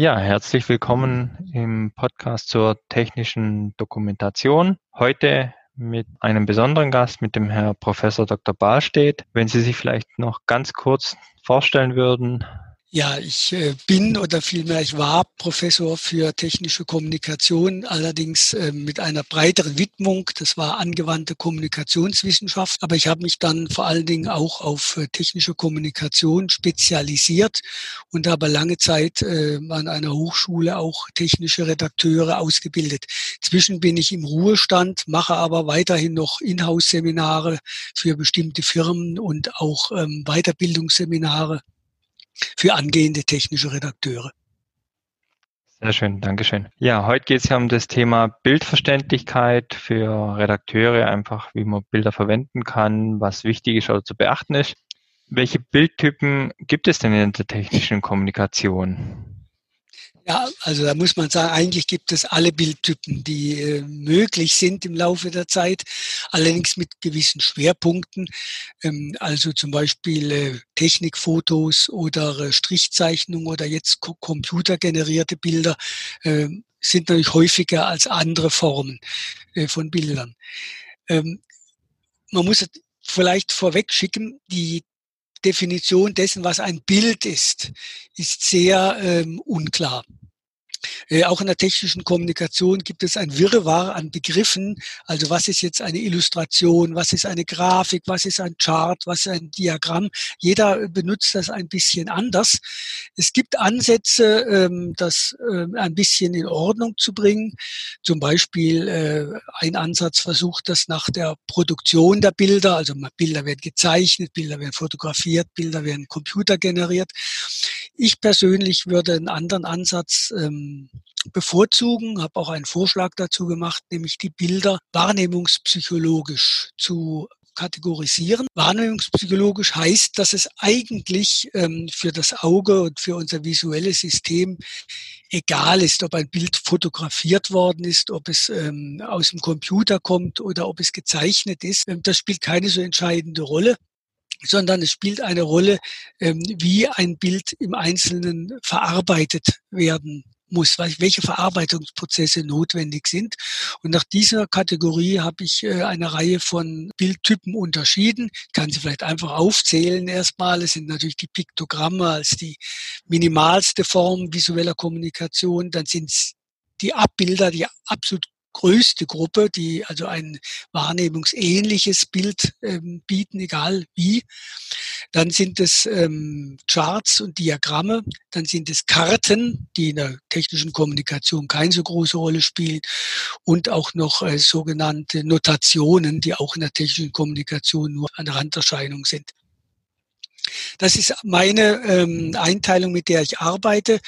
Ja, herzlich willkommen im Podcast zur technischen Dokumentation. Heute mit einem besonderen Gast, mit dem Herr Professor Dr. Bahlstedt. Wenn Sie sich vielleicht noch ganz kurz vorstellen würden, ja, ich äh, bin oder vielmehr ich war Professor für technische Kommunikation, allerdings äh, mit einer breiteren Widmung. Das war angewandte Kommunikationswissenschaft. Aber ich habe mich dann vor allen Dingen auch auf äh, technische Kommunikation spezialisiert und habe lange Zeit an einer Hochschule auch technische Redakteure ausgebildet. Zwischen bin ich im Ruhestand, mache aber weiterhin noch Inhouse-Seminare für bestimmte Firmen und auch ähm, Weiterbildungsseminare für angehende technische Redakteure. Sehr schön, Dankeschön. Ja, heute geht es ja um das Thema Bildverständlichkeit für Redakteure, einfach wie man Bilder verwenden kann, was wichtig ist oder zu beachten ist. Welche Bildtypen gibt es denn in der technischen Kommunikation? Ja, also da muss man sagen, eigentlich gibt es alle Bildtypen, die äh, möglich sind im Laufe der Zeit, allerdings mit gewissen Schwerpunkten. Ähm, also zum Beispiel äh, Technikfotos oder äh, Strichzeichnung oder jetzt computergenerierte Bilder äh, sind natürlich häufiger als andere Formen äh, von Bildern. Ähm, man muss vielleicht vorweg schicken, die Definition dessen, was ein Bild ist, ist sehr ähm, unklar. Äh, auch in der technischen Kommunikation gibt es ein Wirrwarr an Begriffen. Also was ist jetzt eine Illustration? Was ist eine Grafik? Was ist ein Chart? Was ist ein Diagramm? Jeder benutzt das ein bisschen anders. Es gibt Ansätze, ähm, das äh, ein bisschen in Ordnung zu bringen. Zum Beispiel äh, ein Ansatz versucht das nach der Produktion der Bilder. Also Bilder werden gezeichnet, Bilder werden fotografiert, Bilder werden computergeneriert. Ich persönlich würde einen anderen Ansatz ähm, bevorzugen, habe auch einen Vorschlag dazu gemacht, nämlich die Bilder wahrnehmungspsychologisch zu kategorisieren. Wahrnehmungspsychologisch heißt, dass es eigentlich ähm, für das Auge und für unser visuelles System egal ist, ob ein Bild fotografiert worden ist, ob es ähm, aus dem Computer kommt oder ob es gezeichnet ist. Ähm, das spielt keine so entscheidende Rolle sondern es spielt eine Rolle, ähm, wie ein Bild im Einzelnen verarbeitet werden muss, welche Verarbeitungsprozesse notwendig sind. Und nach dieser Kategorie habe ich äh, eine Reihe von Bildtypen unterschieden. Ich kann sie vielleicht einfach aufzählen erstmal. Es sind natürlich die Piktogramme als die minimalste Form visueller Kommunikation. Dann sind es die Abbilder, die absolut größte Gruppe, die also ein wahrnehmungsähnliches Bild ähm, bieten, egal wie. Dann sind es ähm, Charts und Diagramme, dann sind es Karten, die in der technischen Kommunikation keine so große Rolle spielen und auch noch äh, sogenannte Notationen, die auch in der technischen Kommunikation nur eine Randerscheinung sind. Das ist meine ähm, Einteilung, mit der ich arbeite.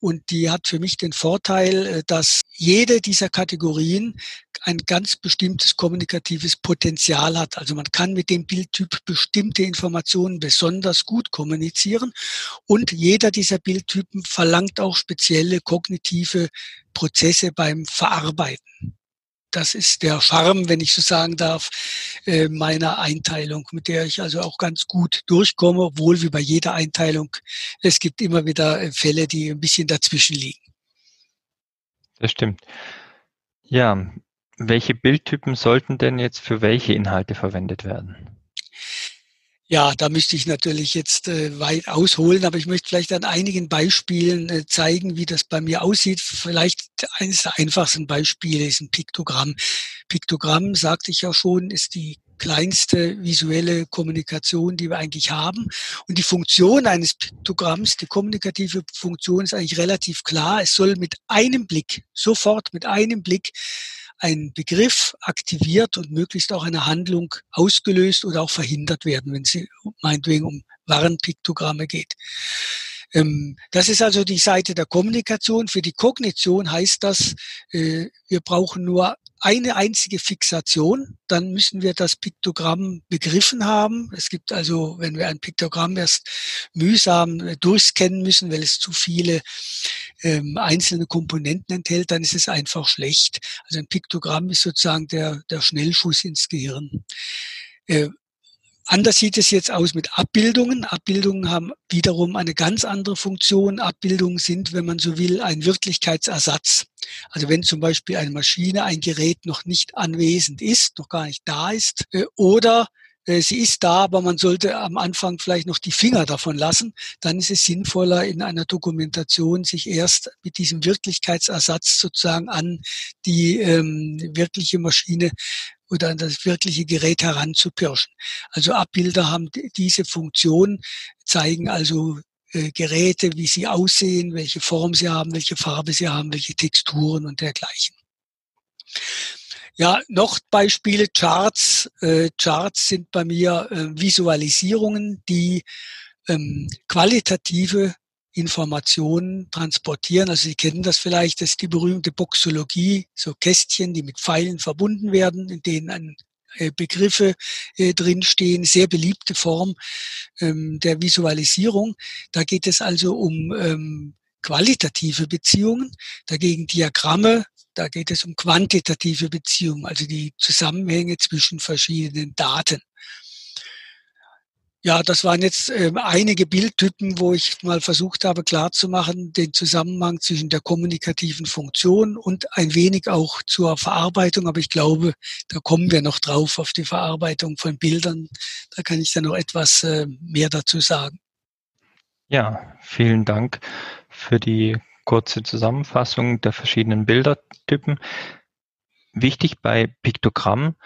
Und die hat für mich den Vorteil, äh, dass jede dieser Kategorien ein ganz bestimmtes kommunikatives Potenzial hat. Also man kann mit dem Bildtyp bestimmte Informationen besonders gut kommunizieren. Und jeder dieser Bildtypen verlangt auch spezielle kognitive Prozesse beim Verarbeiten das ist der Charme, wenn ich so sagen darf, äh, meiner Einteilung, mit der ich also auch ganz gut durchkomme, obwohl wie bei jeder Einteilung, es gibt immer wieder äh, Fälle, die ein bisschen dazwischen liegen. Das stimmt. Ja, welche Bildtypen sollten denn jetzt für welche Inhalte verwendet werden? Ja, da müsste ich natürlich jetzt äh, weit ausholen, aber ich möchte vielleicht an einigen Beispielen äh, zeigen, wie das bei mir aussieht. Vielleicht eines der einfachsten Beispiele ist ein Piktogramm. Piktogramm, sagte ich ja schon, ist die kleinste visuelle Kommunikation, die wir eigentlich haben. Und die Funktion eines Piktogramms, die kommunikative Funktion ist eigentlich relativ klar. Es soll mit einem Blick, sofort mit einem Blick ein Begriff aktiviert und möglichst auch eine Handlung ausgelöst oder auch verhindert werden, wenn sie meinetwegen um Warnpiktogramme geht. Ähm, das ist also die Seite der Kommunikation. Für die Kognition heißt das, äh, wir brauchen nur eine einzige Fixation, dann müssen wir das Piktogramm begriffen haben. Es gibt also, wenn wir ein Piktogramm erst mühsam äh, durchscannen müssen, weil es zu viele ähm, einzelne Komponenten enthält, dann ist es einfach schlecht. Also ein Piktogramm ist sozusagen der, der Schnellschuss ins Gehirn. Äh, Anders sieht es jetzt aus mit Abbildungen. Abbildungen haben wiederum eine ganz andere Funktion. Abbildungen sind, wenn man so will, ein Wirklichkeitsersatz. Also wenn zum Beispiel eine Maschine, ein Gerät noch nicht anwesend ist, noch gar nicht da ist, äh, oder sie ist da, aber man sollte am Anfang vielleicht noch die Finger davon lassen, dann ist es sinnvoller in einer Dokumentation sich erst mit diesem Wirklichkeitsersatz sozusagen an die ähm, wirkliche Maschine oder an das wirkliche Gerät heranzupirschen. Also Abbilder haben diese Funktion, zeigen also äh, Geräte, wie sie aussehen, welche Form sie haben, welche Farbe sie haben, welche Texturen und dergleichen. Ja, noch Beispiele, Charts. Äh, Charts sind bei mir äh, Visualisierungen, die ähm, qualitative Informationen transportieren. Also Sie kennen das vielleicht, das ist die berühmte Boxologie, so Kästchen, die mit Pfeilen verbunden werden, in denen ein äh, Begriffe äh, drinstehen, sehr beliebte Form ähm, der Visualisierung. Da geht es also um ähm, qualitative Beziehungen, dagegen Diagramme da geht es um quantitative Beziehungen, also die Zusammenhänge zwischen verschiedenen Daten. Ja, das waren jetzt äh, einige Bildtypen, wo ich mal versucht habe klarzumachen, den Zusammenhang zwischen der kommunikativen Funktion und ein wenig auch zur Verarbeitung. Aber ich glaube, da kommen wir noch drauf auf die Verarbeitung von Bildern. Da kann ich dann noch etwas äh, mehr dazu sagen. Ja, vielen Dank für die kurze Zusammenfassung der verschiedenen Bildertypen. Wichtig bei Piktogrammen,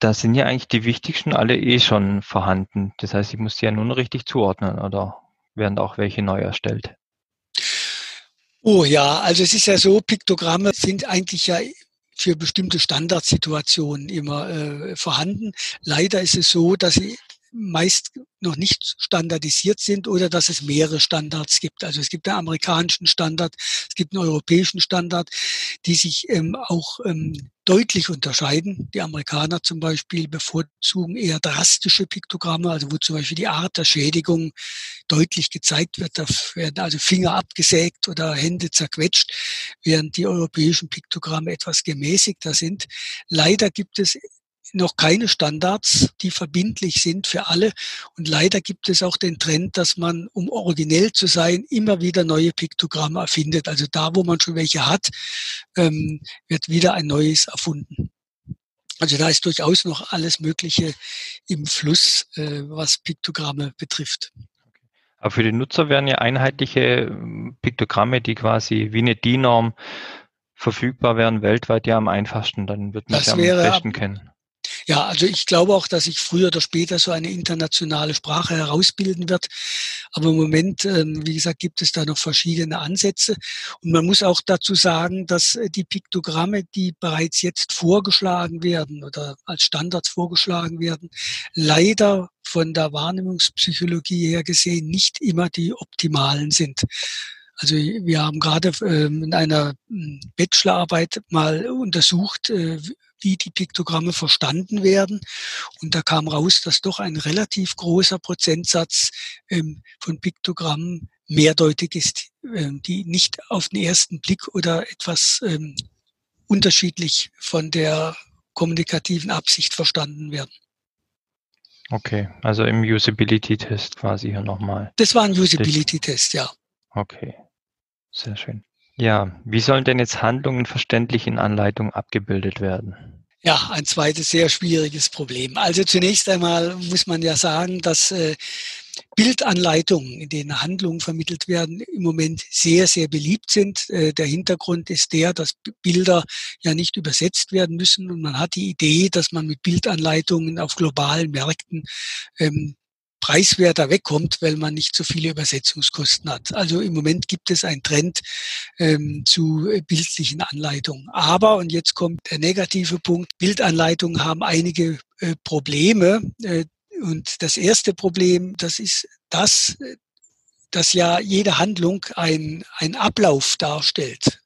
da sind ja eigentlich die wichtigsten alle eh schon vorhanden. Das heißt, ich muss die ja noch richtig zuordnen oder werden auch welche neu erstellt? Oh ja, also es ist ja so, Piktogramme sind eigentlich ja für bestimmte Standardsituationen immer äh, vorhanden. Leider ist es so, dass sie meist noch nicht standardisiert sind oder dass es mehrere Standards gibt. Also es gibt einen amerikanischen Standard, es gibt einen europäischen Standard, die sich ähm, auch ähm, deutlich unterscheiden. Die Amerikaner zum Beispiel bevorzugen eher drastische Piktogramme, also wo zum Beispiel die Art der Schädigung deutlich gezeigt wird. Da werden also Finger abgesägt oder Hände zerquetscht, während die europäischen Piktogramme etwas gemäßigter sind. Leider gibt es noch keine Standards, die verbindlich sind für alle. Und leider gibt es auch den Trend, dass man, um originell zu sein, immer wieder neue Piktogramme erfindet. Also da, wo man schon welche hat, ähm, wird wieder ein neues erfunden. Also da ist durchaus noch alles Mögliche im Fluss, äh, was Piktogramme betrifft. Aber für den Nutzer wären ja einheitliche ähm, Piktogramme, die quasi wie eine DIN-Norm verfügbar wären, weltweit ja am einfachsten. Dann wird man ja am besten kennen. Ja, also ich glaube auch, dass sich früher oder später so eine internationale Sprache herausbilden wird. Aber im Moment, ähm, wie gesagt, gibt es da noch verschiedene Ansätze. Und man muss auch dazu sagen, dass äh, die Piktogramme, die bereits jetzt vorgeschlagen werden oder als Standards vorgeschlagen werden, leider von der Wahrnehmungspsychologie her gesehen nicht immer die optimalen sind. Also wir haben gerade ähm, in einer hm, Bachelorarbeit mal untersucht, äh, wie die Piktogramme verstanden werden. Und da kam raus, dass doch ein relativ großer Prozentsatz ähm, von Piktogrammen mehrdeutig ist, ähm, die nicht auf den ersten Blick oder etwas unterschiedlich von der kommunikativen Absicht verstanden werden. Okay, also im Usability-Test quasi hier nochmal. Das war ein Usability-Test, ja. Okay, sehr schön. Ja, wie sollen denn jetzt Handlungen verständlich in Anleitung abgebildet werden? Ja, ein zweites sehr schwieriges Problem. Also zunächst einmal muss man ja sagen, dass äh, Bildanleitungen, in denen Handlungen vermittelt werden, im Moment sehr, sehr beliebt sind. Äh, der Hintergrund ist der, dass Bilder ja nicht übersetzt werden müssen und man hat die Idee, dass man mit Bildanleitungen auf globalen Märkten ähm, preiswerter wegkommt, weil man nicht so viele Übersetzungskosten hat. Also im Moment gibt es einen Trend ähm, zu bildlichen Anleitungen. Aber, und jetzt kommt der negative Punkt, Bildanleitungen haben einige äh, Probleme. Äh, und das erste Problem, das ist das, dass ja jede Handlung ein, ein Ablauf darstellt.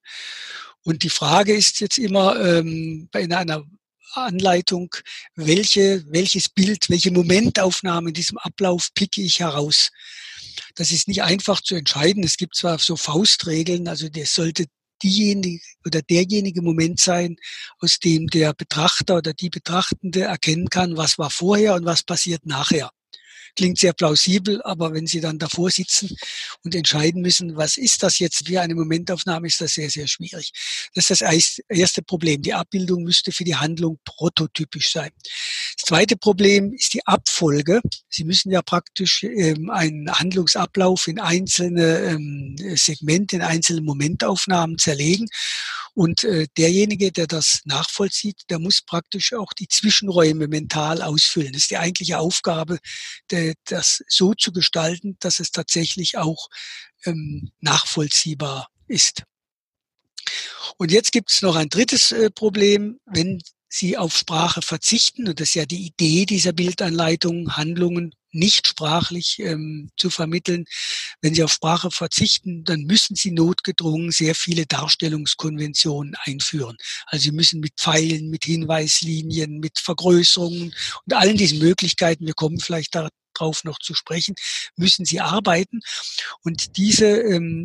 Und die Frage ist jetzt immer ähm, bei einer Anleitung, welche, welches Bild, welche Momentaufnahme in diesem Ablauf picke ich heraus. Das ist nicht einfach zu entscheiden. Es gibt zwar so Faustregeln, also das sollte diejenige oder derjenige Moment sein, aus dem der Betrachter oder die Betrachtende erkennen kann, was war vorher und was passiert nachher. Klingt sehr plausibel, aber wenn Sie dann davor sitzen und entscheiden müssen, was ist das jetzt für eine Momentaufnahme, ist das sehr, sehr schwierig. Das ist das erste Problem. Die Abbildung müsste für die Handlung prototypisch sein. Das zweite Problem ist die Abfolge. Sie müssen ja praktisch ähm, einen Handlungsablauf in einzelne ähm, Segmente, in einzelne Momentaufnahmen zerlegen. Und äh, derjenige, der das nachvollzieht, der muss praktisch auch die Zwischenräume mental ausfüllen. Das ist die eigentliche Aufgabe, der, das so zu gestalten, dass es tatsächlich auch ähm, nachvollziehbar ist. Und jetzt gibt es noch ein drittes äh, Problem, wenn Sie auf Sprache verzichten, und das ist ja die Idee dieser Bildanleitung, Handlungen nicht sprachlich ähm, zu vermitteln. Wenn Sie auf Sprache verzichten, dann müssen Sie notgedrungen sehr viele Darstellungskonventionen einführen. Also Sie müssen mit Pfeilen, mit Hinweislinien, mit Vergrößerungen und allen diesen Möglichkeiten, wir kommen vielleicht darauf noch zu sprechen, müssen Sie arbeiten. Und diese ähm,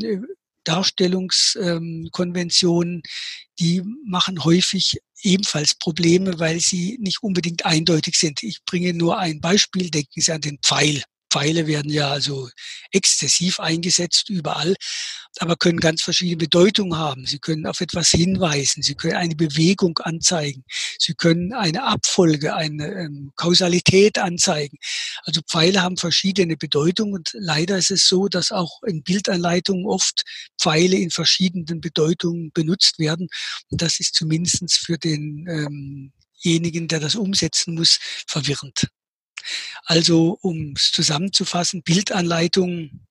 Darstellungskonventionen, ähm, die machen häufig ebenfalls Probleme, weil sie nicht unbedingt eindeutig sind. Ich bringe nur ein Beispiel, denken Sie an den Pfeil. Pfeile werden ja also exzessiv eingesetzt überall, aber können ganz verschiedene Bedeutungen haben. Sie können auf etwas hinweisen, sie können eine Bewegung anzeigen, sie können eine Abfolge, eine ähm, Kausalität anzeigen. Also Pfeile haben verschiedene Bedeutungen und leider ist es so, dass auch in Bildanleitungen oft Pfeile in verschiedenen Bedeutungen benutzt werden. Und das ist zumindest für denjenigen, der das umsetzen muss, verwirrend. Also um es zusammenzufassen, Bildanleitungen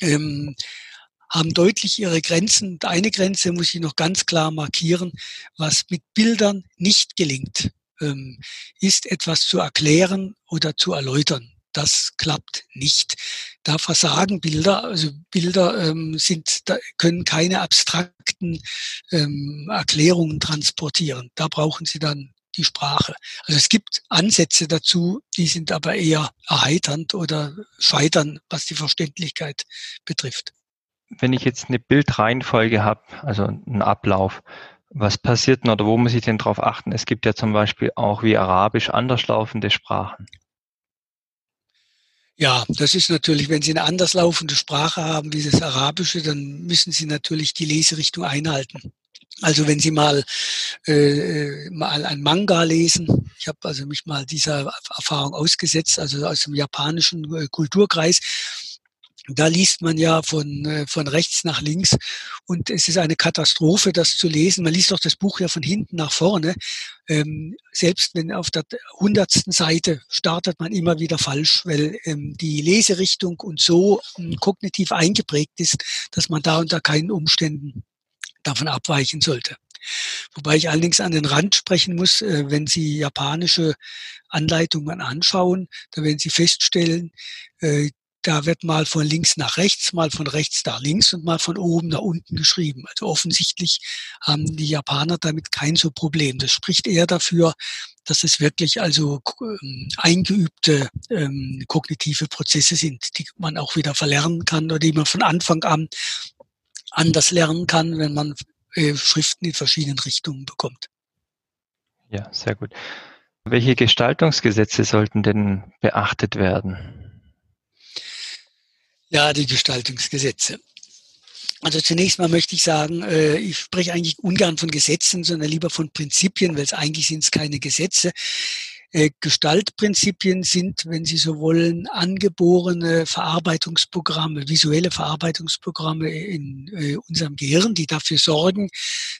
ähm, haben deutlich ihre Grenzen. eine Grenze muss ich noch ganz klar markieren, was mit Bildern nicht gelingt, ähm, ist etwas zu erklären oder zu erläutern. Das klappt nicht. Da versagen Bilder. Also Bilder ähm, sind, können keine abstrakten ähm, Erklärungen transportieren. Da brauchen Sie dann die Sprache. Also es gibt Ansätze dazu, die sind aber eher erheiternd oder scheitern, was die Verständlichkeit betrifft. Wenn ich jetzt eine Bildreihenfolge habe, also einen Ablauf, was passiert denn oder wo muss ich denn darauf achten? Es gibt ja zum Beispiel auch wie Arabisch anderslaufende Sprachen. Ja, das ist natürlich, wenn Sie eine anderslaufende Sprache haben wie das Arabische, dann müssen Sie natürlich die Leserichtung einhalten. Also wenn Sie mal, äh, mal ein Manga lesen, ich habe also mich mal dieser Erfahrung ausgesetzt, also aus dem japanischen äh, Kulturkreis, da liest man ja von, äh, von rechts nach links und es ist eine Katastrophe, das zu lesen. Man liest doch das Buch ja von hinten nach vorne. Ähm, selbst wenn auf der hundertsten Seite startet man immer wieder falsch, weil ähm, die Leserichtung und so ähm, kognitiv eingeprägt ist, dass man da unter keinen Umständen davon abweichen sollte. Wobei ich allerdings an den Rand sprechen muss, äh, wenn Sie japanische Anleitungen anschauen, da werden Sie feststellen, äh, da wird mal von links nach rechts, mal von rechts nach links und mal von oben nach unten geschrieben. Also offensichtlich haben die Japaner damit kein so Problem. Das spricht eher dafür, dass es wirklich also ähm, eingeübte ähm, kognitive Prozesse sind, die man auch wieder verlernen kann oder die man von Anfang an anders lernen kann, wenn man äh, Schriften in verschiedenen Richtungen bekommt. Ja, sehr gut. Welche Gestaltungsgesetze sollten denn beachtet werden? Ja, die Gestaltungsgesetze. Also zunächst mal möchte ich sagen, äh, ich spreche eigentlich ungern von Gesetzen, sondern lieber von Prinzipien, weil es eigentlich sind es keine Gesetze. Äh, Gestaltprinzipien sind, wenn Sie so wollen, angeborene Verarbeitungsprogramme, visuelle Verarbeitungsprogramme in äh, unserem Gehirn, die dafür sorgen,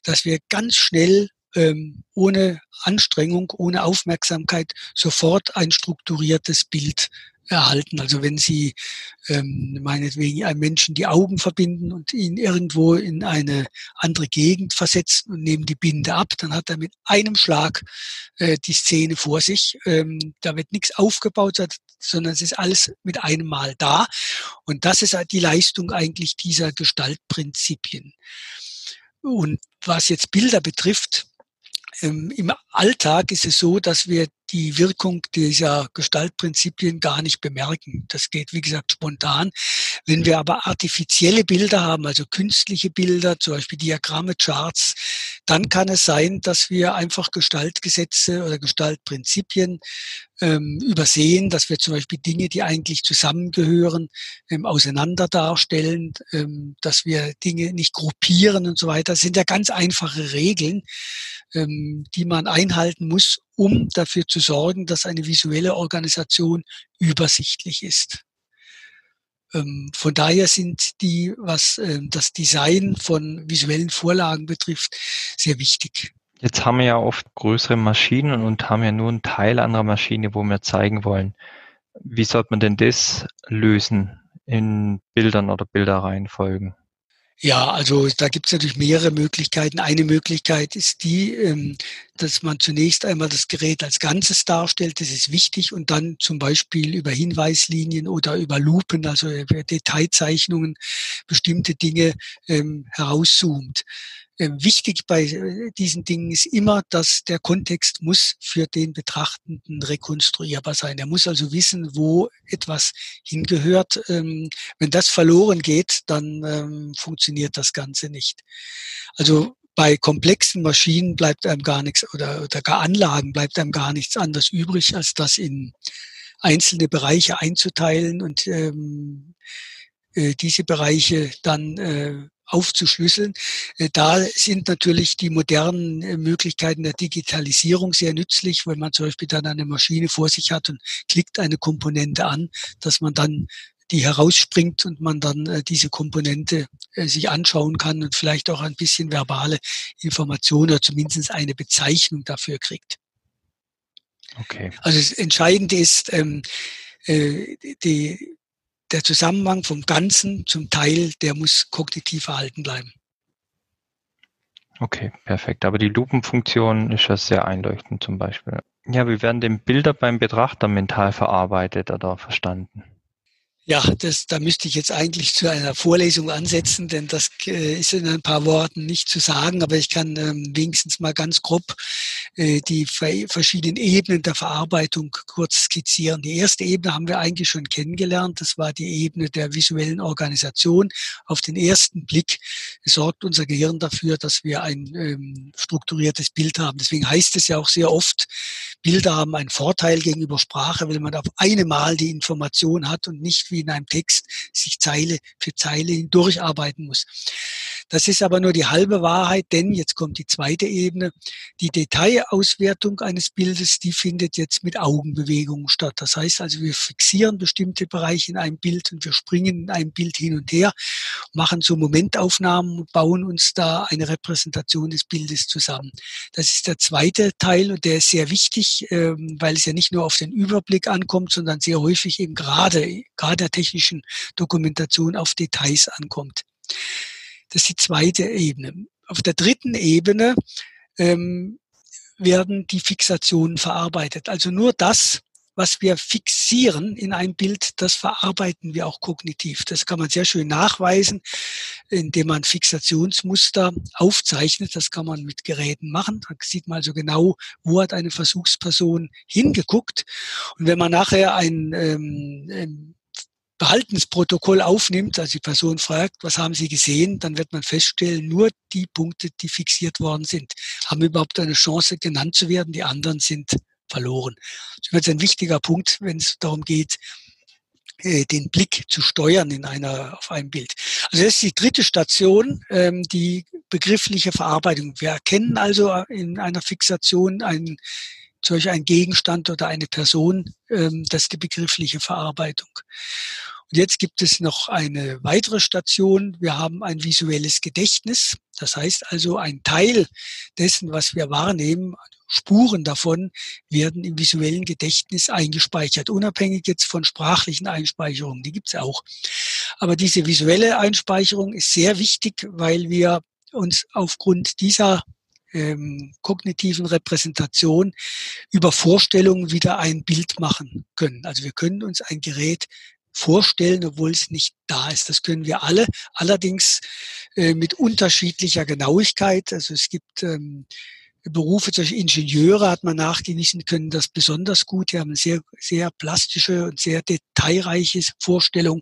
dass wir ganz schnell ähm, ohne Anstrengung, ohne Aufmerksamkeit sofort ein strukturiertes Bild erhalten. Also wenn Sie ähm, meinetwegen einem Menschen die Augen verbinden und ihn irgendwo in eine andere Gegend versetzen und nehmen die Binde ab, dann hat er mit einem Schlag äh, die Szene vor sich. Ähm, da wird nichts aufgebaut, sondern es ist alles mit einem Mal da. Und das ist halt die Leistung eigentlich dieser Gestaltprinzipien. Und was jetzt Bilder betrifft, ähm, im Alltag ist es so, dass wir die Wirkung dieser Gestaltprinzipien gar nicht bemerken. Das geht, wie gesagt, spontan. Wenn wir aber artifizielle Bilder haben, also künstliche Bilder, zum Beispiel Diagramme, Charts, dann kann es sein, dass wir einfach Gestaltgesetze oder Gestaltprinzipien ähm, übersehen, dass wir zum Beispiel Dinge, die eigentlich zusammengehören, ähm, auseinander darstellen, ähm, dass wir Dinge nicht gruppieren und so weiter. Das sind ja ganz einfache Regeln, ähm, die man einhalten muss, um dafür zu sorgen, dass eine visuelle Organisation übersichtlich ist. Ähm, von daher sind die, was ähm, das Design von visuellen Vorlagen betrifft, sehr wichtig. Jetzt haben wir ja oft größere Maschinen und haben ja nur einen Teil anderer Maschine, wo wir zeigen wollen. Wie sollte man denn das lösen in Bildern oder Bilderreihenfolgen? Ja, also da gibt es natürlich mehrere Möglichkeiten. Eine Möglichkeit ist die, ähm, dass man zunächst einmal das Gerät als Ganzes darstellt. Das ist wichtig und dann zum Beispiel über Hinweislinien oder über Lupen, also über Detailzeichnungen, bestimmte Dinge ähm, herauszoomt. Ähm, wichtig bei äh, diesen Dingen ist immer, dass der Kontext muss für den Betrachtenden rekonstruierbar sein. Er muss also wissen, wo etwas hingehört. Ähm, wenn das verloren geht, dann ähm, funktioniert das Ganze nicht. Also bei komplexen Maschinen bleibt einem gar nichts oder, oder gar Anlagen bleibt einem gar nichts anderes übrig, als das in einzelne Bereiche einzuteilen und ähm, äh, diese Bereiche dann äh, aufzuschlüsseln. Äh, da sind natürlich die modernen äh, Möglichkeiten der Digitalisierung sehr nützlich, weil man zum Beispiel dann eine Maschine vor sich hat und klickt eine Komponente an, dass man dann die herausspringt und man dann äh, diese Komponente sich anschauen kann und vielleicht auch ein bisschen verbale Informationen oder zumindest eine Bezeichnung dafür kriegt. Okay. Also das Entscheidende ist, ähm, äh, die, der Zusammenhang vom Ganzen zum Teil, der muss kognitiv erhalten bleiben. Okay, perfekt. Aber die Lupenfunktion ist ja sehr einleuchtend zum Beispiel. Ja, wie werden denn Bilder beim Betrachter mental verarbeitet oder verstanden? Ja, das, da müsste ich jetzt eigentlich zu einer Vorlesung ansetzen, denn das äh, ist in ein paar Worten nicht zu sagen, aber ich kann ähm, wenigstens mal ganz grob die verschiedenen Ebenen der Verarbeitung kurz skizzieren. Die erste Ebene haben wir eigentlich schon kennengelernt. Das war die Ebene der visuellen Organisation. Auf den ersten Blick sorgt unser Gehirn dafür, dass wir ein ähm, strukturiertes Bild haben. Deswegen heißt es ja auch sehr oft, Bilder haben einen Vorteil gegenüber Sprache, weil man auf eine Mal die Information hat und nicht wie wie in einem Text sich Zeile für Zeile hindurcharbeiten muss. Das ist aber nur die halbe Wahrheit, denn jetzt kommt die zweite Ebene. Die Detailauswertung eines Bildes, die findet jetzt mit Augenbewegungen statt. Das heißt also, wir fixieren bestimmte Bereiche in einem Bild und wir springen in einem Bild hin und her, machen so Momentaufnahmen und bauen uns da eine Repräsentation des Bildes zusammen. Das ist der zweite Teil und der ist sehr wichtig, ähm, weil es ja nicht nur auf den Überblick ankommt, sondern sehr häufig eben gerade, gerade der technischen Dokumentation auf Details ankommt. Das ist die zweite Ebene. Auf der dritten Ebene ähm, werden die Fixationen verarbeitet. Also nur das, was wir fixieren in einem Bild, das verarbeiten wir auch kognitiv. Das kann man sehr schön nachweisen, indem man Fixationsmuster aufzeichnet. Das kann man mit Geräten machen. Da sieht man also genau, wo hat eine Versuchsperson hingeguckt. Und wenn man nachher ein ähm, Behaltensprotokoll aufnimmt, also die Person fragt, was haben Sie gesehen, dann wird man feststellen, nur die Punkte, die fixiert worden sind, haben überhaupt eine Chance genannt zu werden, die anderen sind verloren. Das jetzt ein wichtiger Punkt, wenn es darum geht, äh, den Blick zu steuern in einer, auf einem Bild. Also das ist die dritte Station, ähm, die begriffliche Verarbeitung. Wir erkennen also in einer Fixation einen solch ein Gegenstand oder eine Person, ähm, das ist die begriffliche Verarbeitung. Und jetzt gibt es noch eine weitere Station. Wir haben ein visuelles Gedächtnis. Das heißt also, ein Teil dessen, was wir wahrnehmen, Spuren davon werden im visuellen Gedächtnis eingespeichert, unabhängig jetzt von sprachlichen Einspeicherungen. Die gibt es auch. Aber diese visuelle Einspeicherung ist sehr wichtig, weil wir uns aufgrund dieser ähm, kognitiven Repräsentation über Vorstellungen wieder ein Bild machen können. Also wir können uns ein Gerät vorstellen, obwohl es nicht da ist. Das können wir alle, allerdings äh, mit unterschiedlicher Genauigkeit. Also es gibt ähm, Berufe, solche Ingenieure hat man nachgewiesen, können das besonders gut. Die haben eine sehr, sehr plastische und sehr detailreiche Vorstellung.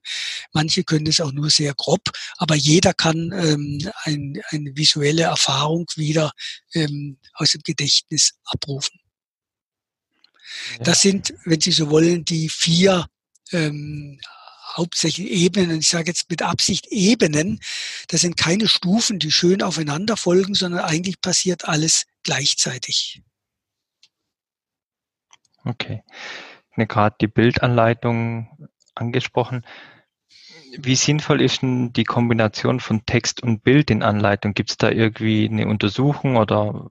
Manche können es auch nur sehr grob, aber jeder kann ähm, ein, eine visuelle Erfahrung wieder ähm, aus dem Gedächtnis abrufen. Ja. Das sind, wenn Sie so wollen, die vier ähm, hauptsächlich Ebenen. Ich sage jetzt mit Absicht Ebenen. Das sind keine Stufen, die schön aufeinander folgen, sondern eigentlich passiert alles gleichzeitig. Okay. Ich habe gerade die Bildanleitung angesprochen. Wie sinnvoll ist denn die Kombination von Text und Bild in Anleitung? Gibt es da irgendwie eine Untersuchung oder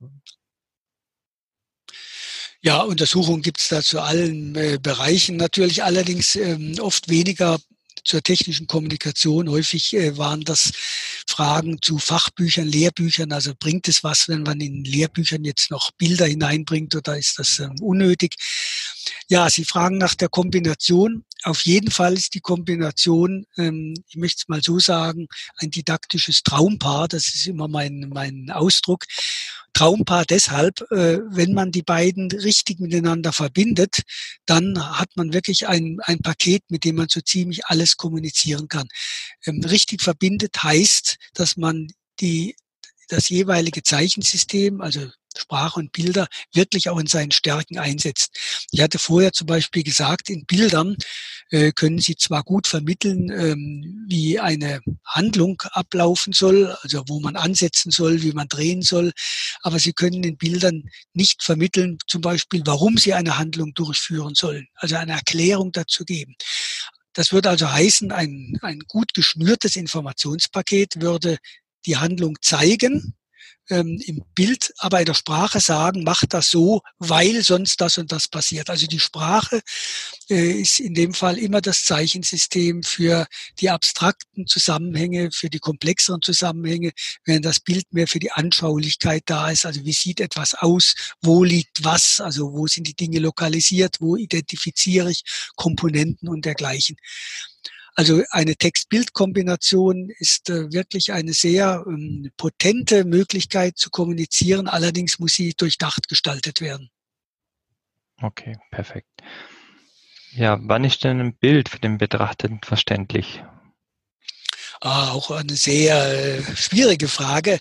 ja, Untersuchungen gibt es da zu allen äh, Bereichen natürlich, allerdings ähm, oft weniger zur technischen Kommunikation. Häufig äh, waren das Fragen zu Fachbüchern, Lehrbüchern. Also bringt es was, wenn man in Lehrbüchern jetzt noch Bilder hineinbringt oder ist das ähm, unnötig? Ja, Sie fragen nach der Kombination. Auf jeden Fall ist die Kombination, ähm, ich möchte es mal so sagen, ein didaktisches Traumpaar. Das ist immer mein, mein Ausdruck. Traumpaar deshalb, äh, wenn man die beiden richtig miteinander verbindet, dann hat man wirklich ein, ein Paket, mit dem man so ziemlich alles kommunizieren kann. Ähm, richtig verbindet heißt, dass man die das jeweilige Zeichensystem, also Sprache und Bilder wirklich auch in seinen Stärken einsetzt. Ich hatte vorher zum Beispiel gesagt, in Bildern äh, können Sie zwar gut vermitteln, ähm, wie eine Handlung ablaufen soll, also wo man ansetzen soll, wie man drehen soll, aber Sie können in Bildern nicht vermitteln, zum Beispiel, warum Sie eine Handlung durchführen sollen, also eine Erklärung dazu geben. Das würde also heißen, ein, ein gut geschnürtes Informationspaket würde die Handlung zeigen, ähm, im Bild, aber in der Sprache sagen, mach das so, weil sonst das und das passiert. Also die Sprache äh, ist in dem Fall immer das Zeichensystem für die abstrakten Zusammenhänge, für die komplexeren Zusammenhänge, während das Bild mehr für die Anschaulichkeit da ist. Also wie sieht etwas aus, wo liegt was, also wo sind die Dinge lokalisiert, wo identifiziere ich Komponenten und dergleichen. Also eine Text-Bild-Kombination ist äh, wirklich eine sehr ähm, potente Möglichkeit zu kommunizieren. Allerdings muss sie durchdacht gestaltet werden. Okay, perfekt. Ja, wann ist denn ein Bild für den Betrachteten verständlich? Ah, auch eine sehr äh, schwierige Frage.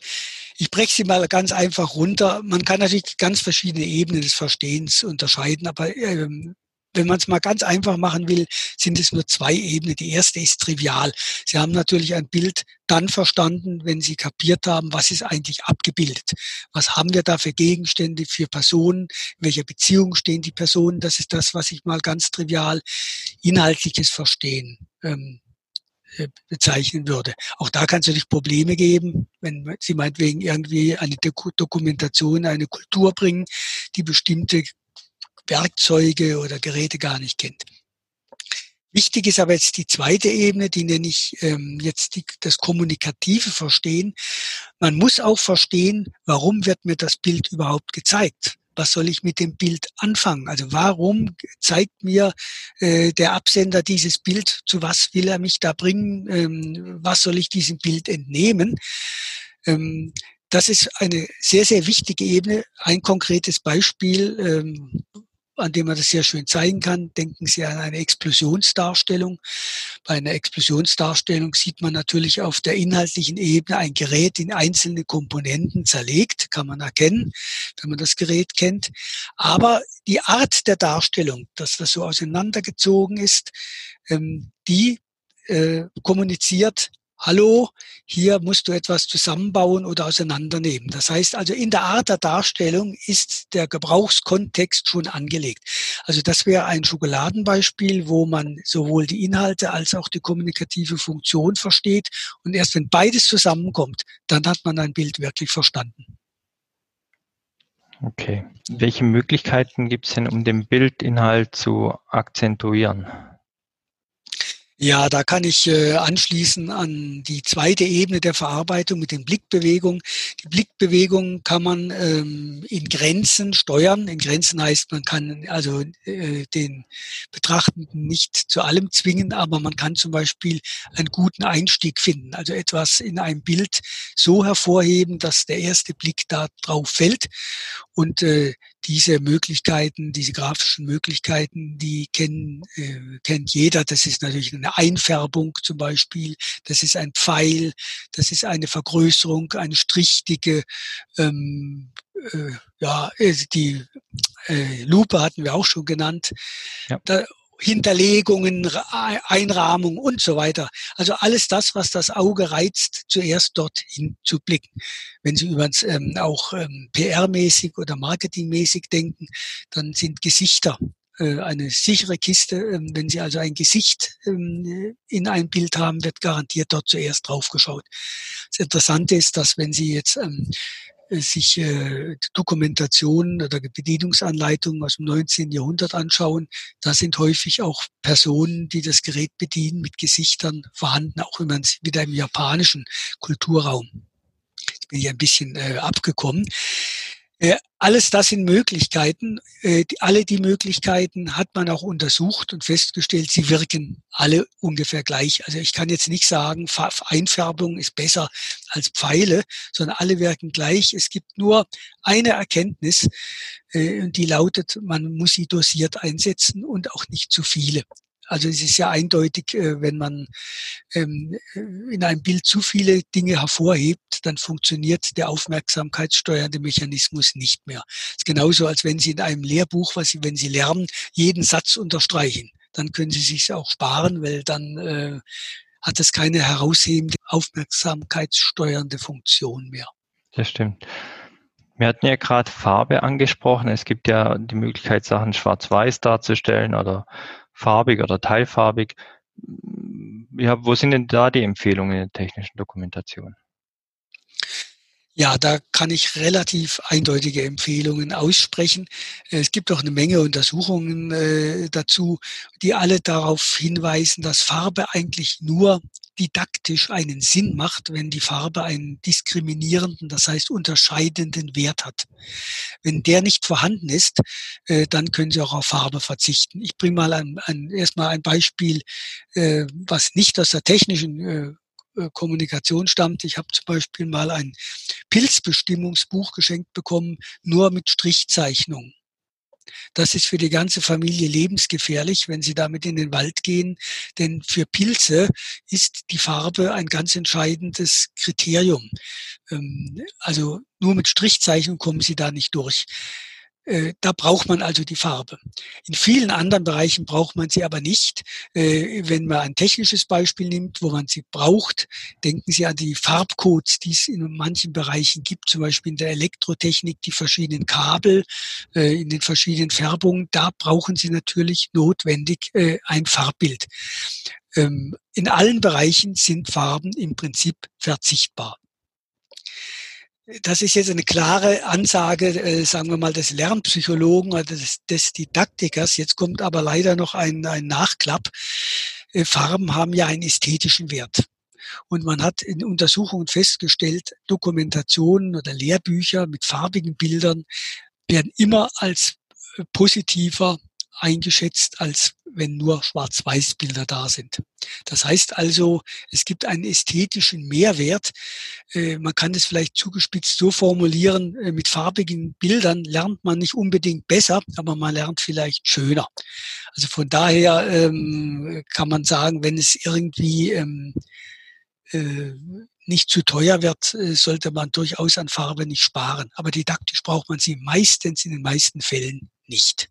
Ich breche sie mal ganz einfach runter. Man kann natürlich ganz verschiedene Ebenen des Verstehens unterscheiden, aber ähm, wenn man es mal ganz einfach machen will, sind es nur zwei Ebenen. Die erste ist trivial. Sie haben natürlich ein Bild dann verstanden, wenn Sie kapiert haben, was ist eigentlich abgebildet. Was haben wir da für Gegenstände, für Personen, in welcher Beziehung stehen die Personen. Das ist das, was ich mal ganz trivial inhaltliches Verstehen ähm, äh, bezeichnen würde. Auch da kann es natürlich Probleme geben, wenn Sie meinetwegen irgendwie eine Dokumentation, eine Kultur bringen, die bestimmte Werkzeuge oder Geräte gar nicht kennt. Wichtig ist aber jetzt die zweite Ebene, die nenne ich ähm, jetzt die, das kommunikative Verstehen. Man muss auch verstehen, warum wird mir das Bild überhaupt gezeigt? Was soll ich mit dem Bild anfangen? Also warum zeigt mir äh, der Absender dieses Bild? Zu was will er mich da bringen? Ähm, was soll ich diesem Bild entnehmen? Ähm, das ist eine sehr, sehr wichtige Ebene. Ein konkretes Beispiel, ähm, an dem man das sehr schön zeigen kann. Denken Sie an eine Explosionsdarstellung. Bei einer Explosionsdarstellung sieht man natürlich auf der inhaltlichen Ebene ein Gerät in einzelne Komponenten zerlegt, kann man erkennen, wenn man das Gerät kennt. Aber die Art der Darstellung, dass das so auseinandergezogen ist, ähm, die äh, kommuniziert hallo, hier musst du etwas zusammenbauen oder auseinandernehmen. Das heißt also, in der Art der Darstellung ist der Gebrauchskontext schon angelegt. Also das wäre ein Schokoladenbeispiel, wo man sowohl die Inhalte als auch die kommunikative Funktion versteht. Und erst wenn beides zusammenkommt, dann hat man ein Bild wirklich verstanden. Okay. Welche Möglichkeiten gibt es denn, um den Bildinhalt zu akzentuieren? Ja, da kann ich äh, anschließen an die zweite Ebene der Verarbeitung mit den Blickbewegungen. Die Blickbewegung kann man ähm, in Grenzen steuern. In Grenzen heißt, man kann also äh, den Betrachtenden nicht zu allem zwingen, aber man kann zum Beispiel einen guten Einstieg finden. Also etwas in einem Bild so hervorheben, dass der erste Blick da drauf fällt. Und äh, diese Möglichkeiten, diese grafischen Möglichkeiten, die kennen, äh, kennt jeder. Das ist natürlich eine Einfärbung zum Beispiel, das ist ein Pfeil, das ist eine Vergrößerung, eine strichtige, ähm, äh, ja, äh, die äh, Lupe hatten wir auch schon genannt. Ja. Da, Hinterlegungen, Einrahmung und so weiter. Also alles das, was das Auge reizt, zuerst dorthin zu blicken. Wenn Sie übrigens ähm, auch ähm, PR-mäßig oder marketingmäßig denken, dann sind Gesichter äh, eine sichere Kiste. Ähm, wenn Sie also ein Gesicht ähm, in ein Bild haben, wird garantiert dort zuerst drauf geschaut. Das Interessante ist, dass wenn Sie jetzt ähm, sich äh, Dokumentationen oder Bedienungsanleitungen aus dem 19. Jahrhundert anschauen, da sind häufig auch Personen, die das Gerät bedienen, mit Gesichtern vorhanden, auch wenn man es wieder im japanischen Kulturraum. Jetzt bin ich ein bisschen äh, abgekommen. Äh, alles das sind Möglichkeiten. Äh, alle die Möglichkeiten hat man auch untersucht und festgestellt, sie wirken alle ungefähr gleich. Also ich kann jetzt nicht sagen, Einfärbung ist besser als Pfeile, sondern alle wirken gleich. Es gibt nur eine Erkenntnis, äh, die lautet, man muss sie dosiert einsetzen und auch nicht zu viele. Also es ist ja eindeutig, äh, wenn man ähm, in einem Bild zu viele Dinge hervorhebt, dann funktioniert der aufmerksamkeitssteuernde Mechanismus nicht mehr. Es ist genauso, als wenn Sie in einem Lehrbuch, was Sie, wenn Sie lernen, jeden Satz unterstreichen. Dann können Sie sich auch sparen, weil dann äh, hat es keine heraushebende aufmerksamkeitssteuernde Funktion mehr. Das stimmt. Wir hatten ja gerade Farbe angesprochen. Es gibt ja die Möglichkeit, Sachen schwarz-weiß darzustellen oder farbig oder teilfarbig. Ja, wo sind denn da die Empfehlungen in der technischen Dokumentation? Ja, da kann ich relativ eindeutige Empfehlungen aussprechen. Es gibt auch eine Menge Untersuchungen äh, dazu, die alle darauf hinweisen, dass Farbe eigentlich nur didaktisch einen Sinn macht, wenn die Farbe einen diskriminierenden, das heißt unterscheidenden Wert hat. Wenn der nicht vorhanden ist, äh, dann können Sie auch auf Farbe verzichten. Ich bringe mal ein, ein, erstmal ein Beispiel, äh, was nicht aus der technischen äh, äh, Kommunikation stammt. Ich habe zum Beispiel mal ein Pilzbestimmungsbuch geschenkt bekommen, nur mit Strichzeichnung. Das ist für die ganze Familie lebensgefährlich, wenn Sie damit in den Wald gehen, denn für Pilze ist die Farbe ein ganz entscheidendes Kriterium. Ähm, also nur mit Strichzeichnung kommen Sie da nicht durch. Äh, da braucht man also die Farbe. In vielen anderen Bereichen braucht man sie aber nicht. Äh, wenn man ein technisches Beispiel nimmt, wo man sie braucht, denken Sie an die Farbcodes, die es in manchen Bereichen gibt, zum Beispiel in der Elektrotechnik, die verschiedenen Kabel äh, in den verschiedenen Färbungen. Da brauchen Sie natürlich notwendig ein Farbbild. Ähm, in allen Bereichen sind Farben im Prinzip verzichtbar. Das ist jetzt eine klare Ansage, äh, sagen wir mal, des Lernpsychologen oder des, des Didaktikers. Jetzt kommt aber leider noch ein, ein Nachklapp. Äh, Farben haben ja einen ästhetischen Wert. Und man hat in Untersuchungen festgestellt, Dokumentationen oder Lehrbücher mit farbigen Bildern werden immer als äh, positiver eingeschätzt, als wenn nur Schwarz-Weiß-Bilder da sind. Das heißt also, es gibt einen ästhetischen Mehrwert. Äh, man kann es vielleicht zugespitzt so formulieren, äh, mit farbigen Bildern lernt man nicht unbedingt besser, aber man lernt vielleicht schöner. Also von daher ähm, kann man sagen, wenn es irgendwie ähm, äh, nicht zu teuer wird, sollte man durchaus an Farbe nicht sparen. Aber didaktisch braucht man sie meistens in den meisten Fällen nicht.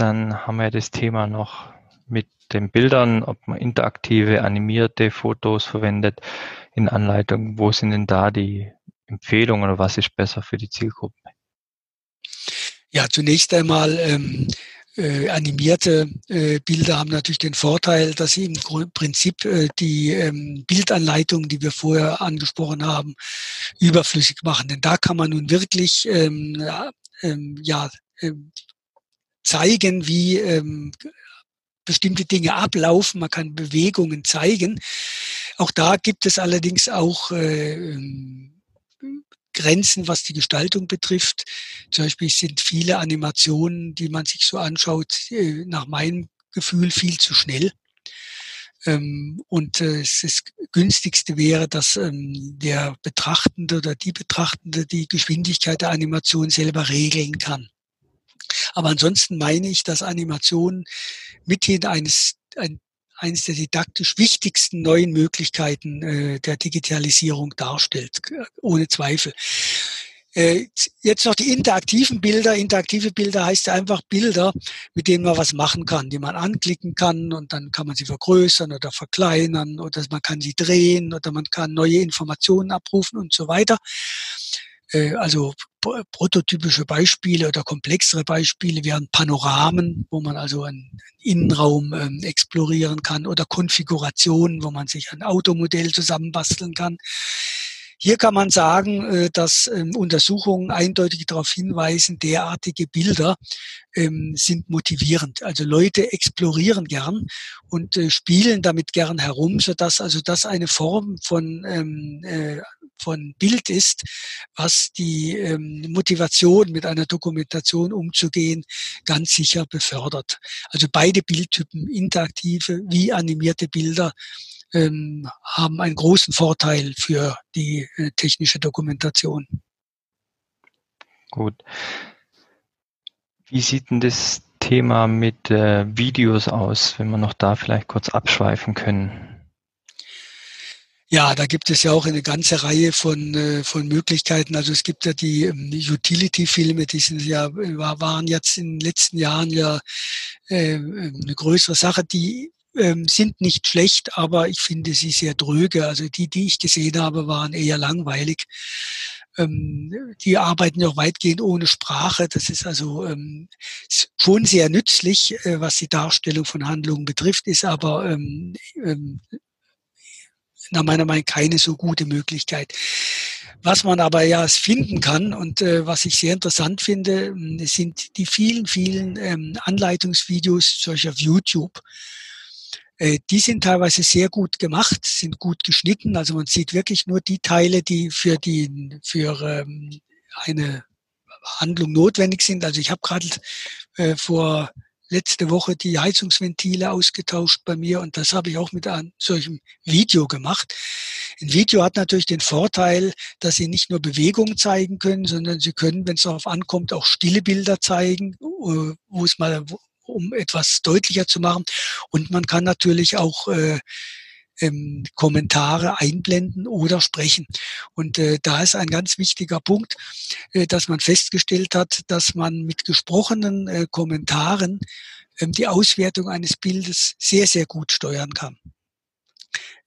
Dann haben wir das Thema noch mit den Bildern, ob man interaktive, animierte Fotos verwendet in Anleitungen. Wo sind denn da die Empfehlungen oder was ist besser für die Zielgruppe? Ja, zunächst einmal ähm, äh, animierte äh, Bilder haben natürlich den Vorteil, dass sie im Prinzip äh, die ähm, Bildanleitung, die wir vorher angesprochen haben, überflüssig machen. Denn da kann man nun wirklich ähm, ähm ja, ähm, zeigen, wie ähm, bestimmte Dinge ablaufen, man kann Bewegungen zeigen. Auch da gibt es allerdings auch äh, ähm, Grenzen, was die Gestaltung betrifft. Zum Beispiel sind viele Animationen, die man sich so anschaut, äh, nach meinem Gefühl viel zu schnell. Ähm, und äh, das günstigste wäre, dass ähm, der Betrachtende oder die Betrachtende die Geschwindigkeit der Animation selber regeln kann. Aber ansonsten meine ich, dass Animation mithin eines, ein, eines der didaktisch wichtigsten neuen Möglichkeiten äh, der Digitalisierung darstellt, ohne Zweifel. Äh, jetzt noch die interaktiven Bilder. Interaktive Bilder heißt einfach Bilder, mit denen man was machen kann, die man anklicken kann und dann kann man sie vergrößern oder verkleinern oder man kann sie drehen oder man kann neue Informationen abrufen und so weiter. Äh, also prototypische Beispiele oder komplexere Beispiele wären Panoramen, wo man also einen Innenraum ähm, explorieren kann oder Konfigurationen, wo man sich ein Automodell zusammenbasteln kann. Hier kann man sagen, äh, dass ähm, Untersuchungen eindeutig darauf hinweisen, derartige Bilder ähm, sind motivierend. Also Leute explorieren gern und äh, spielen damit gern herum, sodass also das eine Form von ähm, äh, von Bild ist, was die Motivation mit einer Dokumentation umzugehen ganz sicher befördert. Also beide Bildtypen, interaktive wie animierte Bilder, ähm, haben einen großen Vorteil für die äh, technische Dokumentation. Gut. Wie sieht denn das Thema mit äh, Videos aus, wenn wir noch da vielleicht kurz abschweifen können? Ja, da gibt es ja auch eine ganze Reihe von, äh, von Möglichkeiten. Also es gibt ja die ähm, Utility-Filme, die sind ja, waren jetzt in den letzten Jahren ja äh, eine größere Sache, die ähm, sind nicht schlecht, aber ich finde sie sehr dröge. Also die, die ich gesehen habe, waren eher langweilig. Ähm, die arbeiten ja auch weitgehend ohne Sprache. Das ist also ähm, schon sehr nützlich, äh, was die Darstellung von Handlungen betrifft, ist aber ähm, ähm, nach meiner Meinung keine so gute Möglichkeit. Was man aber ja finden kann und äh, was ich sehr interessant finde, sind die vielen, vielen ähm, Anleitungsvideos solcher auf YouTube die sind teilweise sehr gut gemacht, sind gut geschnitten. Also man sieht wirklich nur die Teile, die für die für ähm, eine Handlung notwendig sind. Also ich habe gerade äh, vor letzte Woche die Heizungsventile ausgetauscht bei mir und das habe ich auch mit einem solchen Video gemacht. Ein Video hat natürlich den Vorteil, dass Sie nicht nur Bewegung zeigen können, sondern Sie können, wenn es darauf ankommt, auch stille Bilder zeigen, äh, wo es mal, um etwas deutlicher zu machen. Und man kann natürlich auch äh, ähm, Kommentare einblenden oder sprechen. Und äh, da ist ein ganz wichtiger Punkt, äh, dass man festgestellt hat, dass man mit gesprochenen äh, Kommentaren ähm, die Auswertung eines Bildes sehr, sehr gut steuern kann.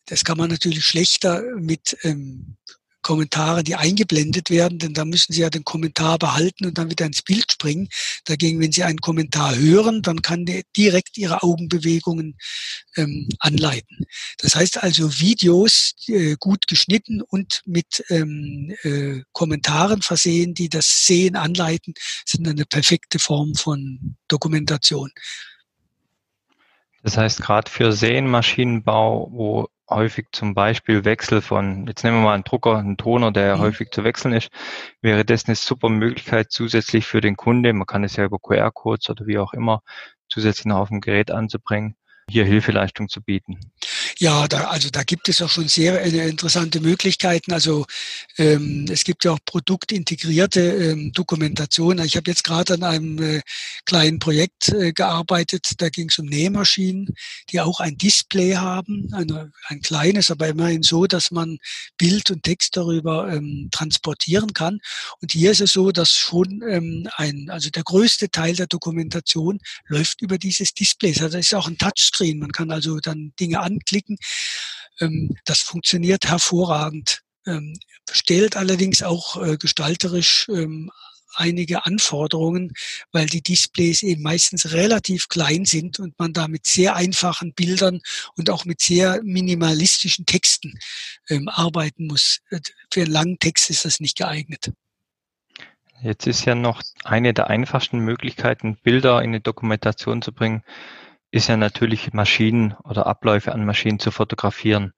Das kann man natürlich schlechter mit ähm, Kommentare, die eingeblendet werden, denn da müssen Sie ja den Kommentar behalten und dann wieder ins Bild springen. Dagegen, wenn Sie einen Kommentar hören, dann kann der direkt Ihre Augenbewegungen ähm, anleiten. Das heißt also, Videos äh, gut geschnitten und mit ähm, äh, Kommentaren versehen, die das Sehen anleiten, sind eine perfekte Form von Dokumentation. Das heißt, gerade für Sehenmaschinenbau, wo häufig zum Beispiel Wechsel von, jetzt nehmen wir mal einen Drucker, einen Toner, der mhm. häufig zu wechseln ist, wäre das eine super Möglichkeit zusätzlich für den Kunde. Man kann es ja über QR-Codes oder wie auch immer zusätzlich noch auf dem Gerät anzubringen, hier Hilfeleistung zu bieten. Ja, da, also da gibt es auch schon sehr äh, interessante Möglichkeiten. Also ähm, es gibt ja auch produktintegrierte ähm, Dokumentation. Ich habe jetzt gerade an einem äh, kleinen Projekt äh, gearbeitet. Da ging es um Nähmaschinen, die auch ein Display haben, eine, ein kleines, aber immerhin so, dass man Bild und Text darüber ähm, transportieren kann. Und hier ist es so, dass schon ähm, ein, also der größte Teil der Dokumentation läuft über dieses Display. Also das ist auch ein Touchscreen. Man kann also dann Dinge anklicken klicken. Ähm, das funktioniert hervorragend. Ähm, stellt allerdings auch äh, gestalterisch ähm, einige Anforderungen, weil die Displays eben meistens relativ klein sind und man da mit sehr einfachen Bildern und auch mit sehr minimalistischen Texten ähm, arbeiten muss. Äh, für einen langen Text ist das nicht geeignet. Jetzt ist ja noch eine der einfachsten Möglichkeiten, Bilder in eine Dokumentation zu bringen, ist ja natürlich Maschinen oder Abläufe an Maschinen zu fotografieren.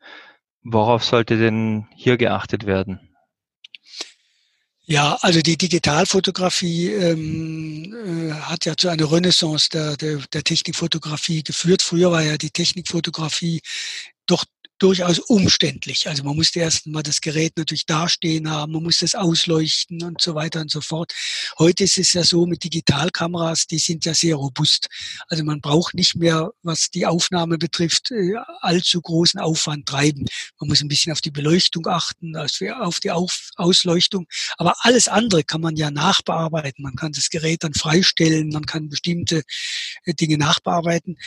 Worauf sollte denn hier geachtet werden? Ja, also die Digitalfotografie ähm, äh, hat ja zu einer Renaissance der, der, der Technikfotografie geführt. Früher war ja die Technikfotografie doch durchaus umständlich. Also man musste erst mal das Gerät natürlich dastehen haben, man musste es ausleuchten und so weiter und so fort. Heute ist es ja so mit Digitalkameras, die sind ja sehr robust. Also man braucht nicht mehr, was die Aufnahme betrifft, äh, allzu großen Aufwand treiben. Man muss ein bisschen auf die Beleuchtung achten, auf die Ausleuchtung. Aber alles andere kann man ja nachbearbeiten. Man kann das Gerät dann freistellen, man kann bestimmte äh, Dinge nachbearbeiten.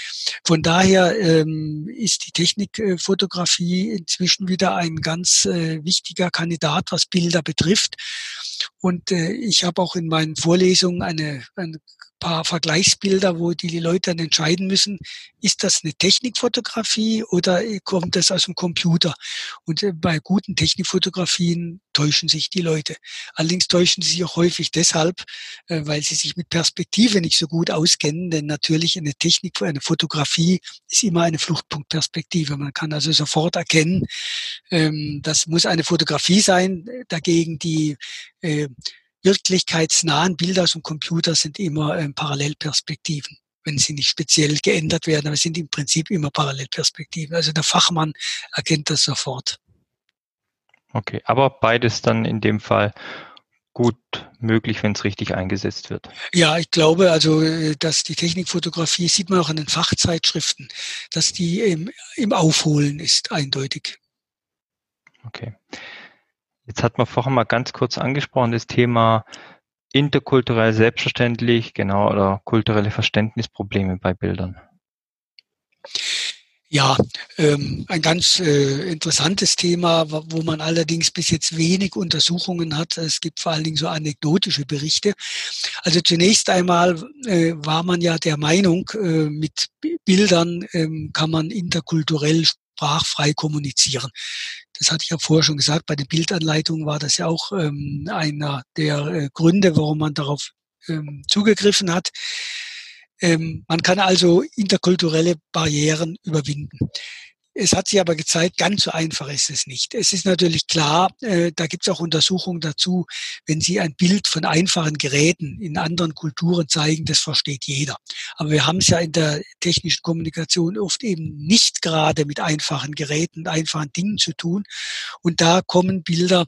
Von daher ähm, ist die Technikfotografie Fotografie inzwischen wieder ein ganz äh, wichtiger Kandidat, was Bilder betrifft. Und äh, ich habe auch in meinen Vorlesungen eine, eine paar Vergleichsbilder, wo die Leute dann entscheiden müssen, ist das eine Technikfotografie oder kommt das aus dem Computer? Und äh, bei guten Technikfotografien täuschen sich die Leute. Allerdings täuschen sie sich auch häufig deshalb, äh, weil sie sich mit Perspektive nicht so gut auskennen, denn natürlich eine Technik, eine Fotografie ist immer eine Fluchtpunktperspektive. Man kann also sofort erkennen, ähm, das muss eine Fotografie sein. Dagegen die äh, wirklichkeitsnahen Bilder aus dem Computer sind immer ähm, Parallelperspektiven, wenn sie nicht speziell geändert werden, aber sind im Prinzip immer Parallelperspektiven. Also der Fachmann erkennt das sofort. Okay, aber beides dann in dem Fall gut möglich, wenn es richtig eingesetzt wird. Ja, ich glaube, also, äh, dass die Technikfotografie sieht man auch an den Fachzeitschriften, dass die im, im Aufholen ist, eindeutig. Okay. Jetzt hat man vorhin mal ganz kurz angesprochen, das Thema interkulturell selbstverständlich, genau, oder kulturelle Verständnisprobleme bei Bildern. Ja, ähm, ein ganz äh, interessantes Thema, wo man allerdings bis jetzt wenig Untersuchungen hat. Es gibt vor allen Dingen so anekdotische Berichte. Also zunächst einmal äh, war man ja der Meinung, äh, mit Bildern ähm, kann man interkulturell sprachfrei kommunizieren. Das hatte ich ja vorher schon gesagt, bei den Bildanleitungen war das ja auch ähm, einer der äh, Gründe, warum man darauf ähm, zugegriffen hat. Ähm, man kann also interkulturelle Barrieren überwinden. Es hat sich aber gezeigt, ganz so einfach ist es nicht. Es ist natürlich klar, äh, da gibt es auch Untersuchungen dazu, wenn Sie ein Bild von einfachen Geräten in anderen Kulturen zeigen, das versteht jeder. Aber wir haben es ja in der technischen Kommunikation oft eben nicht gerade mit einfachen Geräten, einfachen Dingen zu tun. Und da kommen Bilder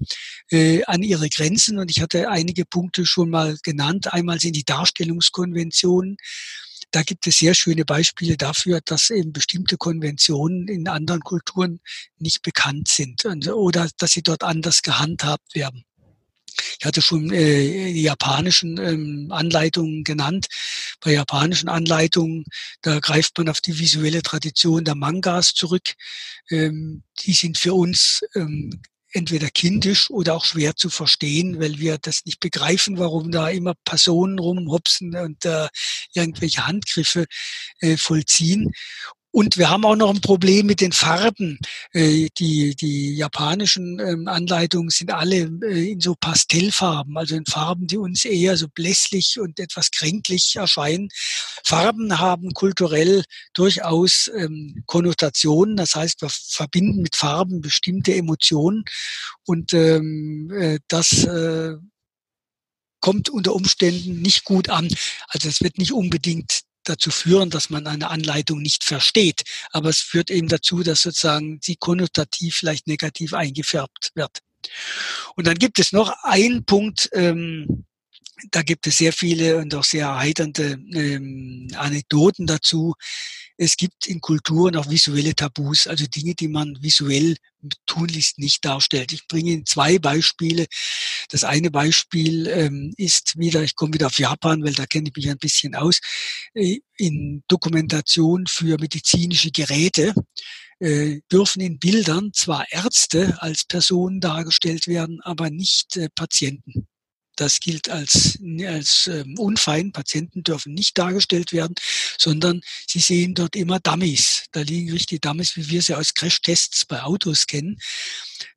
äh, an ihre Grenzen. Und ich hatte einige Punkte schon mal genannt. Einmal sind die Darstellungskonventionen. Da gibt es sehr schöne Beispiele dafür, dass eben bestimmte Konventionen in anderen Kulturen nicht bekannt sind oder dass sie dort anders gehandhabt werden. Ich hatte schon äh, die japanischen ähm, Anleitungen genannt. Bei japanischen Anleitungen, da greift man auf die visuelle Tradition der Mangas zurück. Ähm, die sind für uns ähm, entweder kindisch oder auch schwer zu verstehen, weil wir das nicht begreifen, warum da immer Personen rumhopsen und äh, irgendwelche Handgriffe äh, vollziehen. Und wir haben auch noch ein Problem mit den Farben. Äh, die, die japanischen ähm, Anleitungen sind alle äh, in so Pastellfarben, also in Farben, die uns eher so blässlich und etwas kränklich erscheinen. Farben haben kulturell durchaus ähm, Konnotationen. Das heißt, wir verbinden mit Farben bestimmte Emotionen. Und ähm, äh, das kommt unter Umständen nicht gut an. Also es wird nicht unbedingt dazu führen, dass man eine Anleitung nicht versteht. Aber es führt eben dazu, dass sozusagen sie konnotativ vielleicht negativ eingefärbt wird. Und dann gibt es noch einen Punkt, ähm, da gibt es sehr viele und auch sehr erheiternde ähm, Anekdoten dazu. Es gibt in Kulturen auch visuelle Tabus, also Dinge, die man visuell tunlichst nicht darstellt. Ich bringe Ihnen zwei Beispiele. Das eine Beispiel ähm, ist wieder, ich komme wieder auf Japan, weil da kenne ich mich ein bisschen aus, äh, in Dokumentation für medizinische Geräte äh, dürfen in Bildern zwar Ärzte als Personen dargestellt werden, aber nicht äh, Patienten. Das gilt als, als ähm, unfein. Patienten dürfen nicht dargestellt werden, sondern Sie sehen dort immer Dummies. Da liegen richtige Dummies, wie wir sie aus Crashtests bei Autos kennen.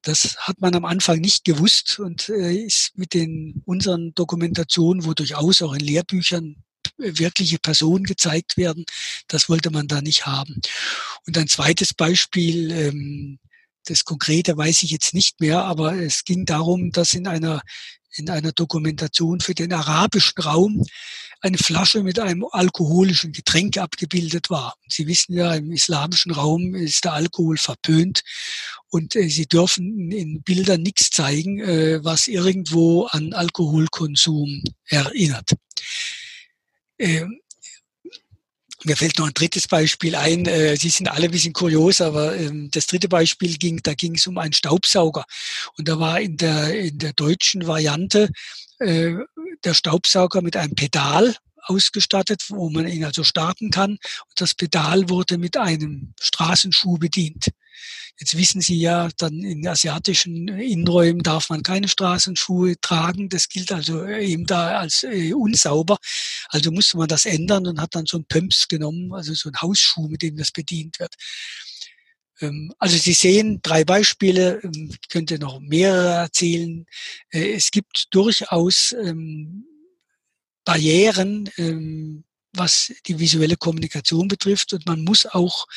Das hat man am Anfang nicht gewusst und äh, ist mit den unseren Dokumentationen, wo durchaus auch in Lehrbüchern wirkliche Person gezeigt werden. Das wollte man da nicht haben. Und ein zweites Beispiel, ähm, das Konkrete weiß ich jetzt nicht mehr, aber es ging darum, dass in einer, in einer Dokumentation für den arabischen Raum eine Flasche mit einem alkoholischen Getränk abgebildet war. Sie wissen ja, im islamischen Raum ist der Alkohol verpönt und äh, Sie dürfen in Bildern nichts zeigen, äh, was irgendwo an Alkoholkonsum erinnert. Ähm, mir fällt noch ein drittes Beispiel ein. Äh, Sie sind alle ein bisschen kurios, aber ähm, das dritte Beispiel ging, da ging es um einen Staubsauger. Und da war in der, in der deutschen Variante äh, der Staubsauger mit einem Pedal ausgestattet, wo man ihn also starten kann. Und das Pedal wurde mit einem Straßenschuh bedient. Jetzt wissen Sie ja, dann in asiatischen Innenräumen darf man keine Straßenschuhe tragen. Das gilt also eben da als äh, unsauber. Also musste man das ändern und hat dann so ein Pumps genommen, also so ein Hausschuh, mit dem das bedient wird. Ähm, also Sie sehen drei Beispiele, ähm, ich könnte noch mehrere erzählen. Äh, es gibt durchaus ähm, Barrieren, was die visuelle Kommunikation betrifft. Und man muss auch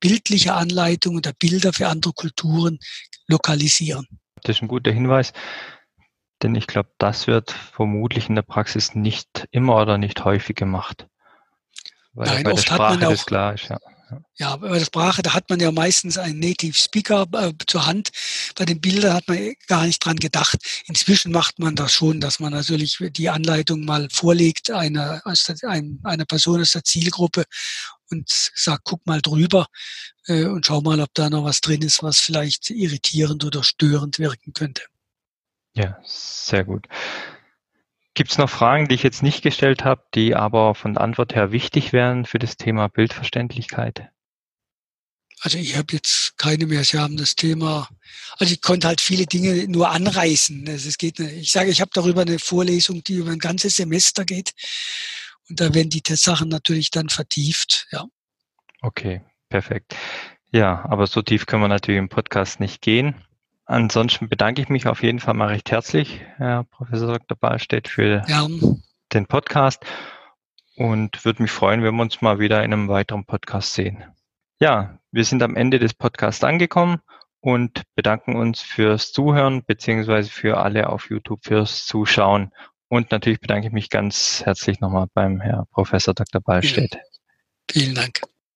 bildliche Anleitungen oder Bilder für andere Kulturen lokalisieren. Das ist ein guter Hinweis, denn ich glaube, das wird vermutlich in der Praxis nicht immer oder nicht häufig gemacht. Weil Nein, oft hat man auch, klar ist, ja. Ja, bei der Sprache, da hat man ja meistens einen Native Speaker äh, zur Hand. Bei den Bildern hat man gar nicht dran gedacht. Inzwischen macht man das schon, dass man natürlich die Anleitung mal vorlegt einer, einer Person aus der Zielgruppe und sagt, guck mal drüber äh, und schau mal, ob da noch was drin ist, was vielleicht irritierend oder störend wirken könnte. Ja, sehr gut. Gibt es noch Fragen, die ich jetzt nicht gestellt habe, die aber von der Antwort her wichtig wären für das Thema Bildverständlichkeit? Also ich habe jetzt keine mehr. Sie haben das Thema, also ich konnte halt viele Dinge nur anreißen. Also es geht, ich sage, ich habe darüber eine Vorlesung, die über ein ganzes Semester geht. Und da werden die Sachen natürlich dann vertieft, ja. Okay, perfekt. Ja, aber so tief können wir natürlich im Podcast nicht gehen. Ansonsten bedanke ich mich auf jeden Fall mal recht herzlich, Herr Professor Dr. Ballstedt, für ja. den Podcast und würde mich freuen, wenn wir uns mal wieder in einem weiteren Podcast sehen. Ja, wir sind am Ende des Podcasts angekommen und bedanken uns fürs Zuhören beziehungsweise für alle auf YouTube fürs Zuschauen. Und natürlich bedanke ich mich ganz herzlich nochmal beim Herr Professor Dr. Ballstedt. Vielen Dank.